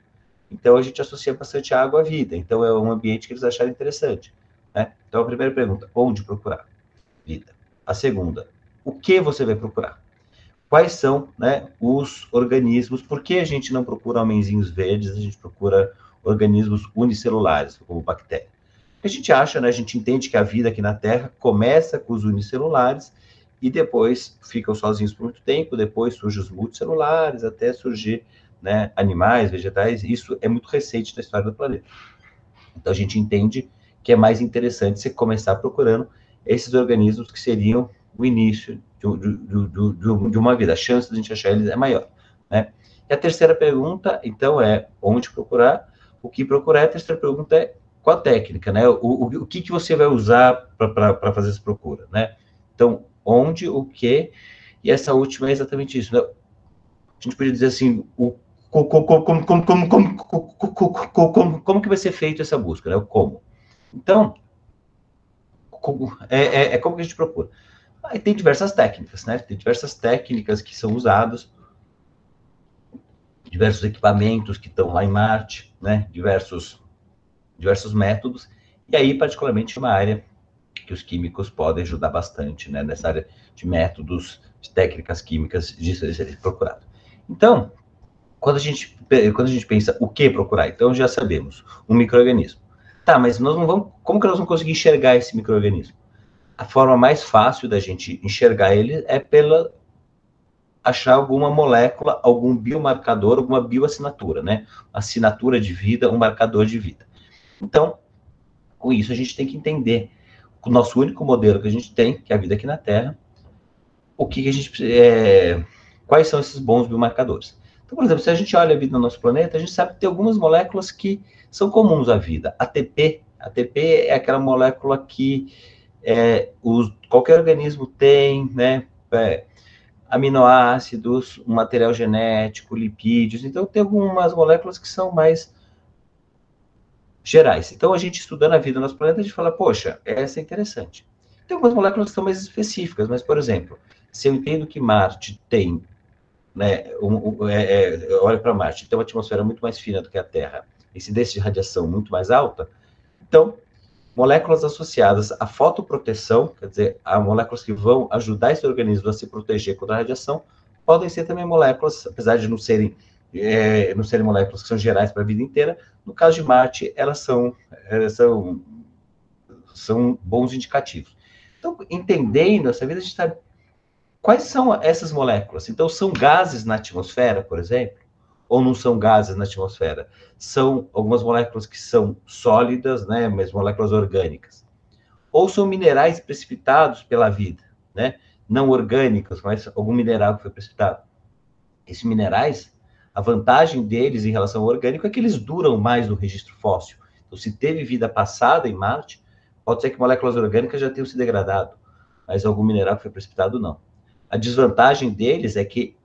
Speaker 4: Então, a gente associa bastante água à vida. Então, é um ambiente que eles acharam interessante. Né? Então, a primeira pergunta, onde procurar? Vida. A segunda, o que você vai procurar? Quais são né, os organismos, por que a gente não procura homenzinhos verdes, a gente procura organismos unicelulares, como bactéria. A gente acha, né, a gente entende que a vida aqui na Terra começa com os unicelulares e depois ficam sozinhos por muito tempo, depois surgem os multicelulares, até surgir né, animais, vegetais, isso é muito recente na história do planeta. Então a gente entende que é mais interessante você começar procurando esses organismos que seriam o início de, de, de, de uma vida. A chance de a gente achar eles é maior, né? E a terceira pergunta, então, é onde procurar, o que procurar. A terceira pergunta é qual a técnica, né? O, o, o que, que você vai usar para fazer essa procura, né? Então, onde, o que, e essa última é exatamente isso, né? A gente podia dizer assim, o, como que vai ser feito essa busca, né? O como. Então, como, é, é, é como que a gente procura. Aí tem diversas técnicas, né? Tem diversas técnicas que são usadas, diversos equipamentos que estão lá em Marte, né? Diversos, diversos métodos. E aí, particularmente, uma área que os químicos podem ajudar bastante, né? Nessa área de métodos, de técnicas químicas de ser procurado. Então, quando a gente quando a gente pensa o que procurar, então já sabemos um microorganismo. Tá, mas nós não vamos, como que nós vamos conseguir enxergar esse microorganismo? A forma mais fácil da gente enxergar ele é pela achar alguma molécula, algum biomarcador, alguma bioassinatura, né? Assinatura de vida, um marcador de vida. Então, com isso a gente tem que entender o nosso único modelo que a gente tem, que é a vida aqui na Terra, o que, que a gente é, quais são esses bons biomarcadores. Então, por exemplo, se a gente olha a vida no nosso planeta, a gente sabe que tem algumas moléculas que são comuns à vida. ATP, ATP é aquela molécula que é, os, qualquer organismo tem, né, é, aminoácidos, material genético, lipídios, então tem algumas moléculas que são mais gerais. Então, a gente estudando a vida no nosso planeta, a gente fala, poxa, essa é interessante. Tem algumas moléculas que são mais específicas, mas, por exemplo, se eu entendo que Marte tem, né, um, um, é, é, olha para Marte, tem uma atmosfera muito mais fina do que a Terra, incidência de radiação muito mais alta, então moléculas associadas à fotoproteção, quer dizer, a moléculas que vão ajudar esse organismo a se proteger contra a radiação, podem ser também moléculas, apesar de não serem, é, não serem moléculas que são gerais para a vida inteira, no caso de Marte, elas são, elas são, são bons indicativos. Então, entendendo essa vida, a gente sabe quais são essas moléculas. Então, são gases na atmosfera, por exemplo, ou não são gases na atmosfera? São algumas moléculas que são sólidas, né, mas moléculas orgânicas. Ou são minerais precipitados pela vida, né? Não orgânicos, mas algum mineral que foi precipitado. Esses minerais, A vantagem deles em relação ao orgânico é que eles duram mais no registro fóssil. Então, se teve vida passada em Marte, pode ser que moléculas orgânicas já tenham se degradado, mas algum mineral que foi precipitado, não. A desvantagem deles é que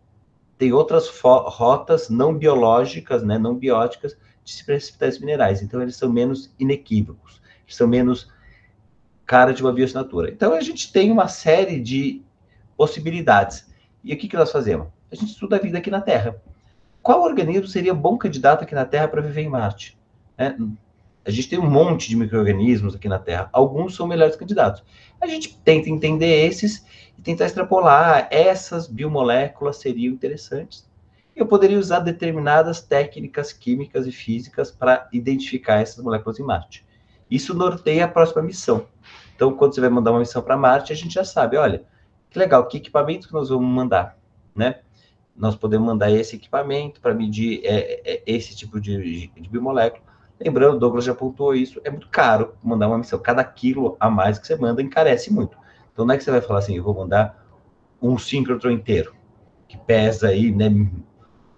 Speaker 4: tem outras rotas não biológicas, né, não bióticas, de se precipitar esses minerais. Então, eles são menos inequívocos, são menos cara de uma bioassinatura. Então, a gente tem uma série de possibilidades. E o que, que nós fazemos? A gente estuda a vida aqui na Terra. Qual organismo seria bom candidato aqui na Terra para viver em Marte? É, a gente tem um monte de micro-organismos aqui na Terra. Alguns são melhores candidatos. A gente tenta entender esses e tentar extrapolar. Essas biomoléculas seriam interessantes. Eu poderia usar determinadas técnicas químicas e físicas para identificar essas moléculas em Marte. Isso norteia a próxima missão. Então, quando você vai mandar uma missão para Marte, a gente já sabe, olha, que legal, que equipamento que nós vamos mandar, né? Nós podemos mandar esse equipamento para medir é, é, esse tipo de, de biomolécula. Lembrando, o Douglas já apontou isso, é muito caro mandar uma missão. Cada quilo a mais que você manda encarece muito. Então, não é que você vai falar assim, eu vou mandar um síncrotron inteiro, que pesa aí, né,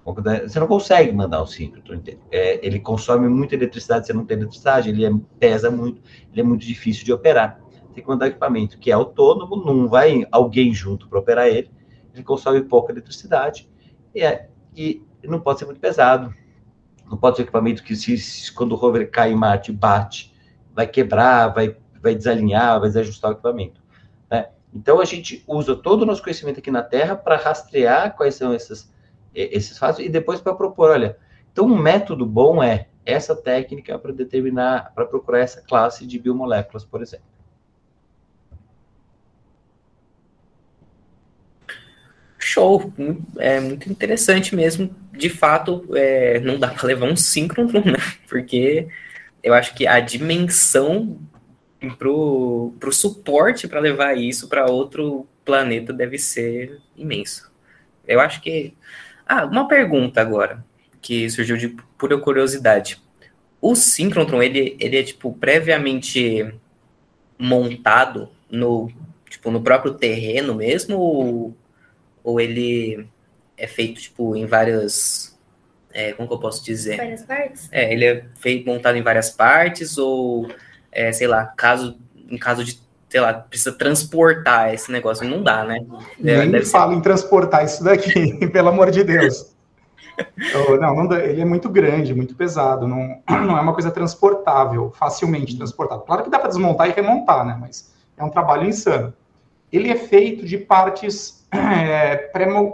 Speaker 4: você não consegue mandar o síncrotron inteiro. É, ele consome muita eletricidade, você não tem eletricidade, ele é, pesa muito, ele é muito difícil de operar. Tem que mandar um equipamento que é autônomo, não vai alguém junto para operar ele, ele consome pouca eletricidade e, é, e não pode ser muito pesado. Não pode ser um equipamento que, se, se, quando o rover cai em Marte, bate, vai quebrar, vai, vai desalinhar, vai desajustar o equipamento. Então, a gente usa todo o nosso conhecimento aqui na Terra para rastrear quais são essas esses fatos e depois para propor, olha, então um método bom é essa técnica para determinar, para procurar essa classe de biomoléculas, por exemplo.
Speaker 1: Show, é muito interessante mesmo. De fato, é, não dá para levar um síncrono, né? Porque eu acho que a dimensão para o suporte para levar isso para outro planeta deve ser imenso. Eu acho que ah, uma pergunta agora, que surgiu de pura curiosidade. O síncrotron, ele, ele é, tipo, previamente montado no, tipo, no próprio terreno mesmo, ou, ou ele é feito, tipo, em várias... É, como que eu posso dizer?
Speaker 2: Várias partes?
Speaker 1: É, ele é feito, montado em várias partes, ou, é, sei lá, caso, em caso de sei lá, precisa transportar esse negócio. Não dá, né?
Speaker 3: Nem me fala ser... em transportar isso daqui, pelo amor de Deus. não, não dá, ele é muito grande, muito pesado, não, não é uma coisa transportável, facilmente transportável. Claro que dá para desmontar e remontar, né? Mas é um trabalho insano. Ele é feito de partes é,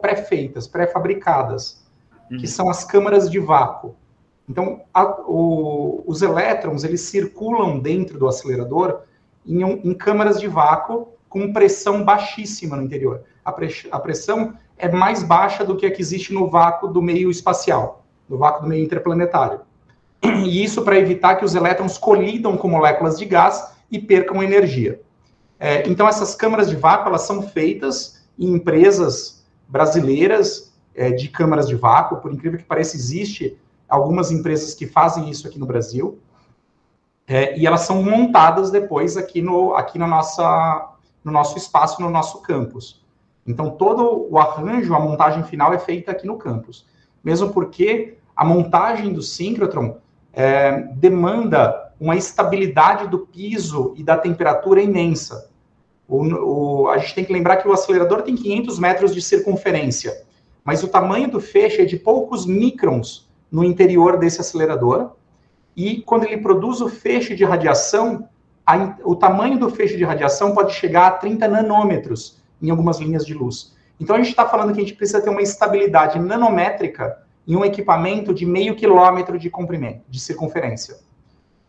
Speaker 3: pré-feitas, pré-fabricadas, uhum. que são as câmaras de vácuo. Então, a, o, os elétrons, eles circulam dentro do acelerador em, em câmaras de vácuo com pressão baixíssima no interior. A, a pressão é mais baixa do que a que existe no vácuo do meio espacial, no vácuo do meio interplanetário. E isso para evitar que os elétrons colidam com moléculas de gás e percam energia. É, então, essas câmaras de vácuo elas são feitas em empresas brasileiras é, de câmaras de vácuo. Por incrível que pareça, existe algumas empresas que fazem isso aqui no Brasil. É, e elas são montadas depois aqui no, aqui no, nossa, no nosso espaço, no nosso campus. Então, todo o arranjo, a montagem final é feita aqui no campus. Mesmo porque a montagem do síncrotron é, demanda uma estabilidade do piso e da temperatura imensa. O, o, a gente tem que lembrar que o acelerador tem 500 metros de circunferência, mas o tamanho do feixe é de poucos microns no interior desse acelerador, e quando ele produz o feixe de radiação, a, o tamanho do feixe de radiação pode chegar a 30 nanômetros em algumas linhas de luz. Então a gente está falando que a gente precisa ter uma estabilidade nanométrica em um equipamento de meio quilômetro de comprimento, de circunferência.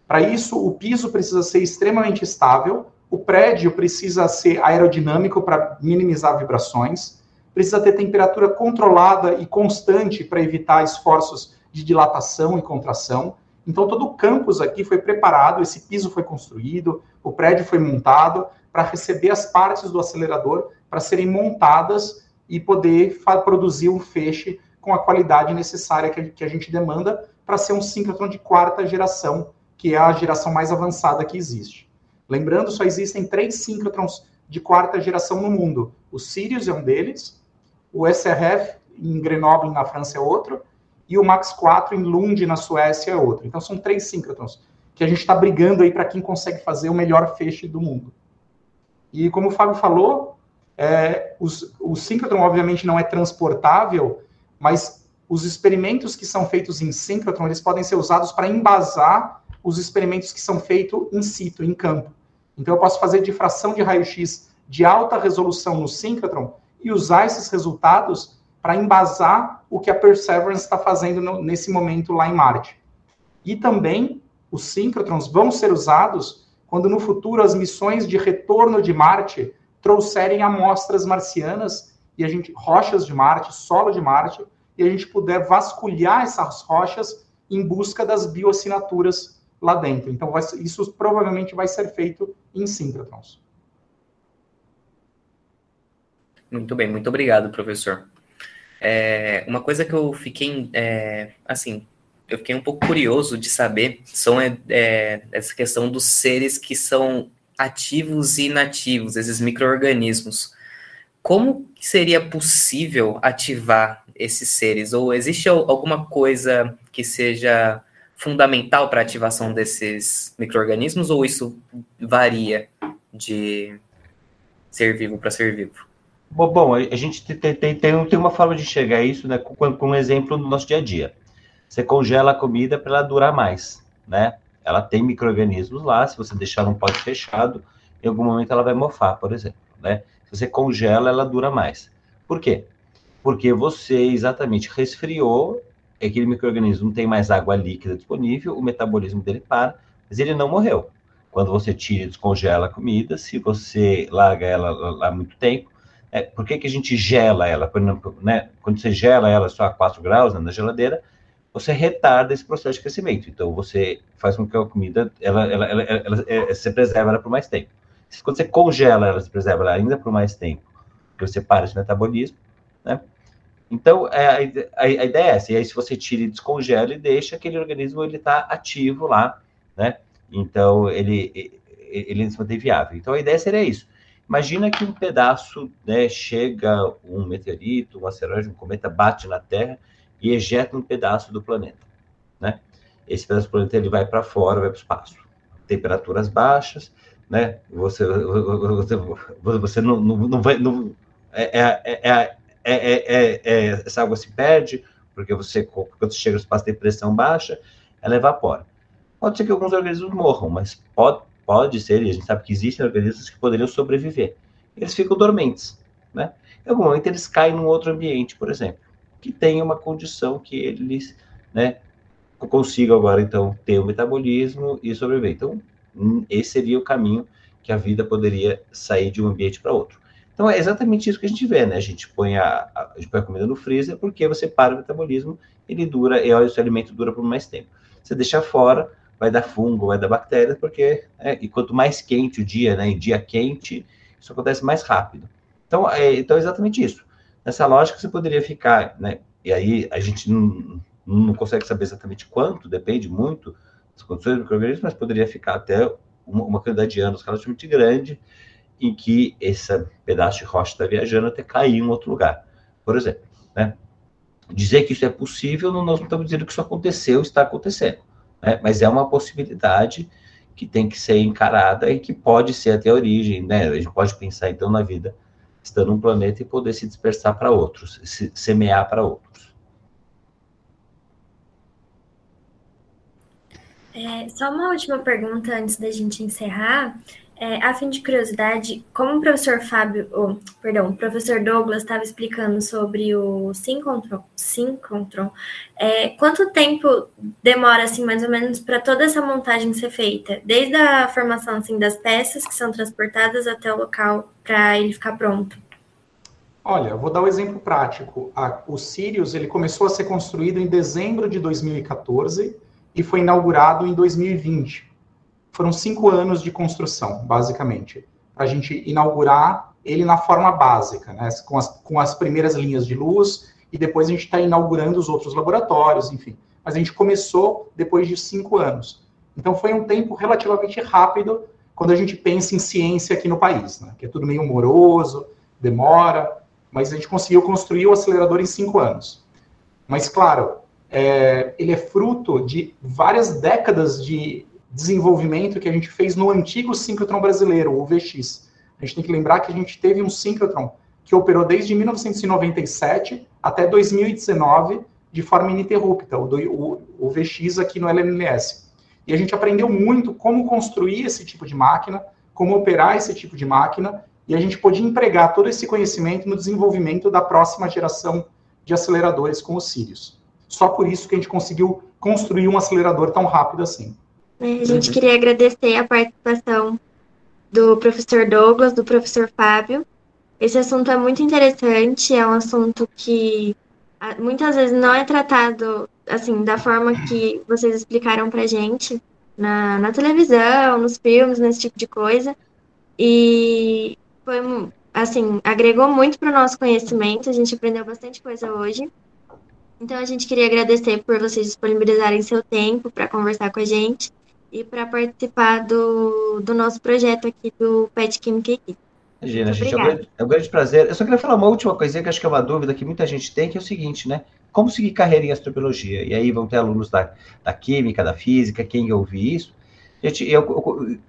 Speaker 3: Para isso, o piso precisa ser extremamente estável, o prédio precisa ser aerodinâmico para minimizar vibrações, precisa ter temperatura controlada e constante para evitar esforços de dilatação e contração então, todo o campus aqui foi preparado, esse piso foi construído, o prédio foi montado para receber as partes do acelerador para serem montadas e poder produzir um feixe com a qualidade necessária que a, que a gente demanda para ser um síncrotron de quarta geração, que é a geração mais avançada que existe. Lembrando, só existem três síncrotrons de quarta geração no mundo. O Sirius é um deles, o SRF em Grenoble, na França, é outro, e o Max 4 em Lund, na Suécia, é outro. Então são três síncrotrons que a gente está brigando aí para quem consegue fazer o melhor feixe do mundo. E como o Fábio falou, é, os, o síncrotron obviamente não é transportável, mas os experimentos que são feitos em síncrotron, eles podem ser usados para embasar os experimentos que são feitos in situ, em campo. Então eu posso fazer difração de raio-x de alta resolução no síncrotron e usar esses resultados para embasar o que a Perseverance está fazendo no, nesse momento lá em Marte. E também os síncrotrons vão ser usados quando no futuro as missões de retorno de Marte trouxerem amostras marcianas e a gente rochas de Marte, solo de Marte, e a gente puder vasculhar essas rochas em busca das bioassinaturas lá dentro. Então, vai, isso provavelmente vai ser feito em síncrotrons.
Speaker 1: Muito bem, muito obrigado, professor. É, uma coisa que eu fiquei, é, assim, eu fiquei um pouco curioso de saber são é, é, essa questão dos seres que são ativos e inativos, esses micro-organismos. Como seria possível ativar esses seres? Ou existe alguma coisa que seja fundamental para a ativação desses micro-organismos, ou isso varia de ser vivo para ser vivo?
Speaker 4: Bom, a gente tem, tem, tem, uma forma de enxergar isso né, com, com um exemplo no nosso dia a dia. Você congela a comida para ela durar mais, né? Ela tem micro-organismos lá, se você deixar num pote fechado, em algum momento ela vai mofar, por exemplo, né? Se você congela, ela dura mais. Por quê? Porque você exatamente resfriou, aquele microorganismo não tem mais água líquida disponível, o metabolismo dele para, mas ele não morreu. Quando você tira e descongela a comida, se você larga ela lá muito tempo, é, por que, que a gente gela ela? Né? Quando você gela ela só a 4 graus né, na geladeira, você retarda esse processo de crescimento. Então, você faz com que a comida, ela, ela, ela, ela, ela é, você preserva ela por mais tempo. Quando você congela ela, você preserva ela ainda por mais tempo, porque você para esse metabolismo, né? Então, é, a, a, ideia é essa. E aí, se você tira e descongela e deixa, aquele organismo ele está ativo lá, né? Então, ele, ele, ele se mantém viável. Então, a ideia seria isso. Imagina que um pedaço, né, chega um meteorito, um asteroide, um cometa, bate na Terra e ejeta um pedaço do planeta, né? Esse pedaço do planeta ele vai para fora, vai para o espaço. Temperaturas baixas, né? Você, você, você não, não, não vai, não, é, é, é, é, essa água se perde, porque você, quando chega no espaço tem pressão baixa, ela evapora. Pode ser que alguns organismos morram, mas pode, pode ser, e a gente sabe que existem organismos que poderiam sobreviver. Eles ficam dormentes, né? Em algum momento eles caem num outro ambiente, por exemplo, que tem uma condição que eles, né, consigam agora, então, ter o metabolismo e sobreviver. Então, Hum, esse seria o caminho que a vida poderia sair de um ambiente para outro. Então, é exatamente isso que a gente vê, né? A gente põe a, a, gente põe a comida no freezer porque você para o metabolismo, ele dura, e o alimento dura por mais tempo. Você deixar fora, vai dar fungo, vai dar bactéria, porque, é, e quanto mais quente o dia, né, em dia quente, isso acontece mais rápido. Então, é, então, é exatamente isso. Nessa lógica, você poderia ficar, né, e aí a gente não, não consegue saber exatamente quanto, depende muito as condições do microorganismo, mas poderia ficar até uma, uma quantidade de anos relativamente grande em que esse pedaço de rocha está viajando até cair em outro lugar, por exemplo. Né? Dizer que isso é possível, nós não estamos dizendo que isso aconteceu, está acontecendo, né? mas é uma possibilidade que tem que ser encarada e que pode ser até a origem, né? A gente pode pensar então na vida estando num planeta e poder se dispersar para outros, se semear para outros.
Speaker 2: É, só uma última pergunta antes da gente encerrar. É, a fim de curiosidade, como o professor Fábio, oh, perdão, professor Douglas estava explicando sobre o Synchrontron, Synchrontron é, quanto tempo demora, assim, mais ou menos, para toda essa montagem ser feita? Desde a formação, assim, das peças que são transportadas até o local para ele ficar pronto?
Speaker 3: Olha, vou dar um exemplo prático. A, o Sirius, ele começou a ser construído em dezembro de 2014 e foi inaugurado em 2020. Foram cinco anos de construção, basicamente, para a gente inaugurar ele na forma básica, né, com, as, com as primeiras linhas de luz, e depois a gente está inaugurando os outros laboratórios, enfim. Mas a gente começou depois de cinco anos. Então foi um tempo relativamente rápido quando a gente pensa em ciência aqui no país, né, que é tudo meio moroso, demora, mas a gente conseguiu construir o acelerador em cinco anos. Mas, claro, é, ele é fruto de várias décadas de desenvolvimento que a gente fez no antigo síncrotron brasileiro, o VX. A gente tem que lembrar que a gente teve um síncrotron que operou desde 1997 até 2019 de forma ininterrupta, o, o, o VX aqui no LNS. E a gente aprendeu muito como construir esse tipo de máquina, como operar esse tipo de máquina, e a gente pôde empregar todo esse conhecimento no desenvolvimento da próxima geração de aceleradores com os Sirius. Só por isso que a gente conseguiu construir um acelerador tão rápido assim.
Speaker 2: A gente queria agradecer a participação do professor Douglas, do professor Fábio. Esse assunto é muito interessante, é um assunto que muitas vezes não é tratado assim da forma que vocês explicaram pra gente na, na televisão, nos filmes, nesse tipo de coisa. E foi assim, agregou muito para o nosso conhecimento, a gente aprendeu bastante coisa hoje. Então a gente queria agradecer por vocês disponibilizarem seu tempo para conversar com a gente e para participar do, do nosso projeto aqui do Pet Química Equipe.
Speaker 4: Imagina, gente, é um, grande, é um, grande, prazer. Eu só queria falar uma última coisinha que acho que é uma dúvida que muita gente tem, que é o seguinte, né? Como seguir carreira em astrobiologia? E aí vão ter alunos da, da química, da física, quem ouvir isso. Gente, eu, eu,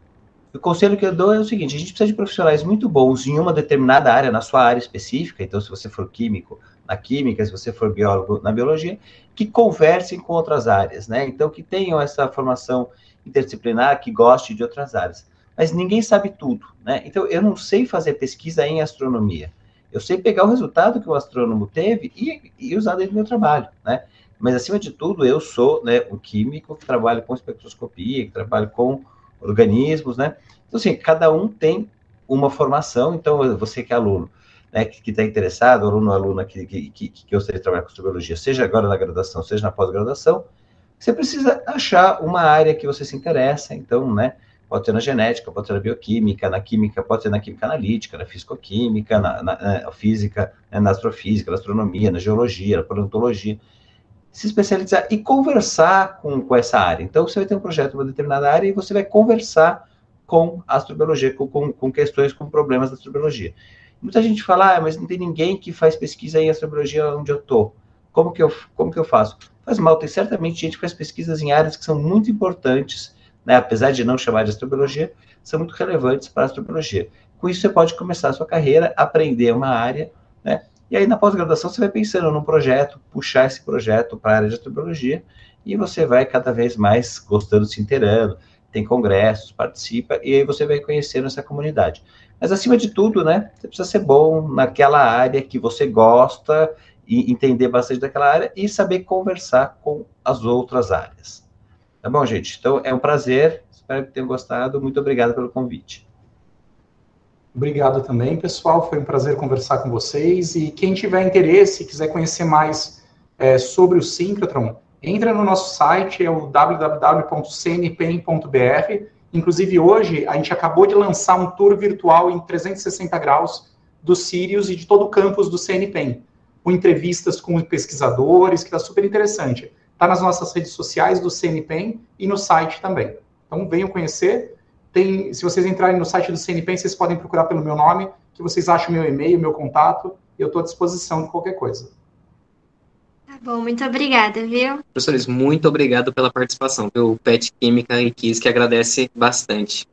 Speaker 4: o conselho que eu dou é o seguinte: a gente precisa de profissionais muito bons em uma determinada área, na sua área específica. Então, se você for químico, na química, se você for biólogo, na biologia, que conversem com outras áreas, né? Então, que tenham essa formação interdisciplinar, que goste de outras áreas. Mas ninguém sabe tudo, né? Então, eu não sei fazer pesquisa em astronomia. Eu sei pegar o resultado que o astrônomo teve e, e usar dentro do meu trabalho, né? Mas, acima de tudo, eu sou né, um químico que trabalha com espectroscopia, que trabalha com organismos, né? Então, assim, cada um tem uma formação, então você que é aluno, né, que está interessado, aluno ou aluna que, que, que, que gostaria de trabalhar com astrobiologia, seja agora na graduação, seja na pós-graduação, você precisa achar uma área que você se interessa, então, né, pode ser na genética, pode ser na bioquímica, na química, pode ser na química analítica, na fisicoquímica, na, na, na física, né, na astrofísica, na astronomia, na geologia, na paleontologia, se especializar e conversar com, com essa área. Então, você vai ter um projeto em uma determinada área e você vai conversar com a astrobiologia, com, com, com questões, com problemas da astrobiologia. Muita gente fala, ah, mas não tem ninguém que faz pesquisa em astrobiologia onde eu estou. Como que eu, como que eu faço? Faz mal, tem certamente gente que faz pesquisas em áreas que são muito importantes, né, apesar de não chamar de astrobiologia, são muito relevantes para a astrobiologia. Com isso, você pode começar a sua carreira, aprender uma área, né, e aí, na pós-graduação, você vai pensando num projeto, puxar esse projeto para a área de astrobiologia, e você vai cada vez mais gostando, se inteirando, tem congressos, participa, e aí você vai conhecendo essa comunidade. Mas, acima de tudo, né, você precisa ser bom naquela área que você gosta, e entender bastante daquela área, e saber conversar com as outras áreas. Tá bom, gente? Então, é um prazer, espero que tenham gostado, muito obrigado pelo convite.
Speaker 3: Obrigado também, pessoal. Foi um prazer conversar com vocês. E quem tiver interesse e quiser conhecer mais é, sobre o Synchrotron, entra no nosso site, é o www.cnpen.br. Inclusive, hoje, a gente acabou de lançar um tour virtual em 360 graus do Sirius e de todo o campus do CNPEM, com entrevistas com pesquisadores, que está super interessante. Está nas nossas redes sociais do CNPEM e no site também. Então, venham conhecer. Tem, se vocês entrarem no site do CNPEM, vocês podem procurar pelo meu nome, que vocês acham meu e-mail, meu contato, eu estou à disposição de qualquer coisa.
Speaker 2: Tá bom, muito obrigada, viu?
Speaker 1: Professores, muito obrigado pela participação. O PET Química e Kiss que agradece bastante.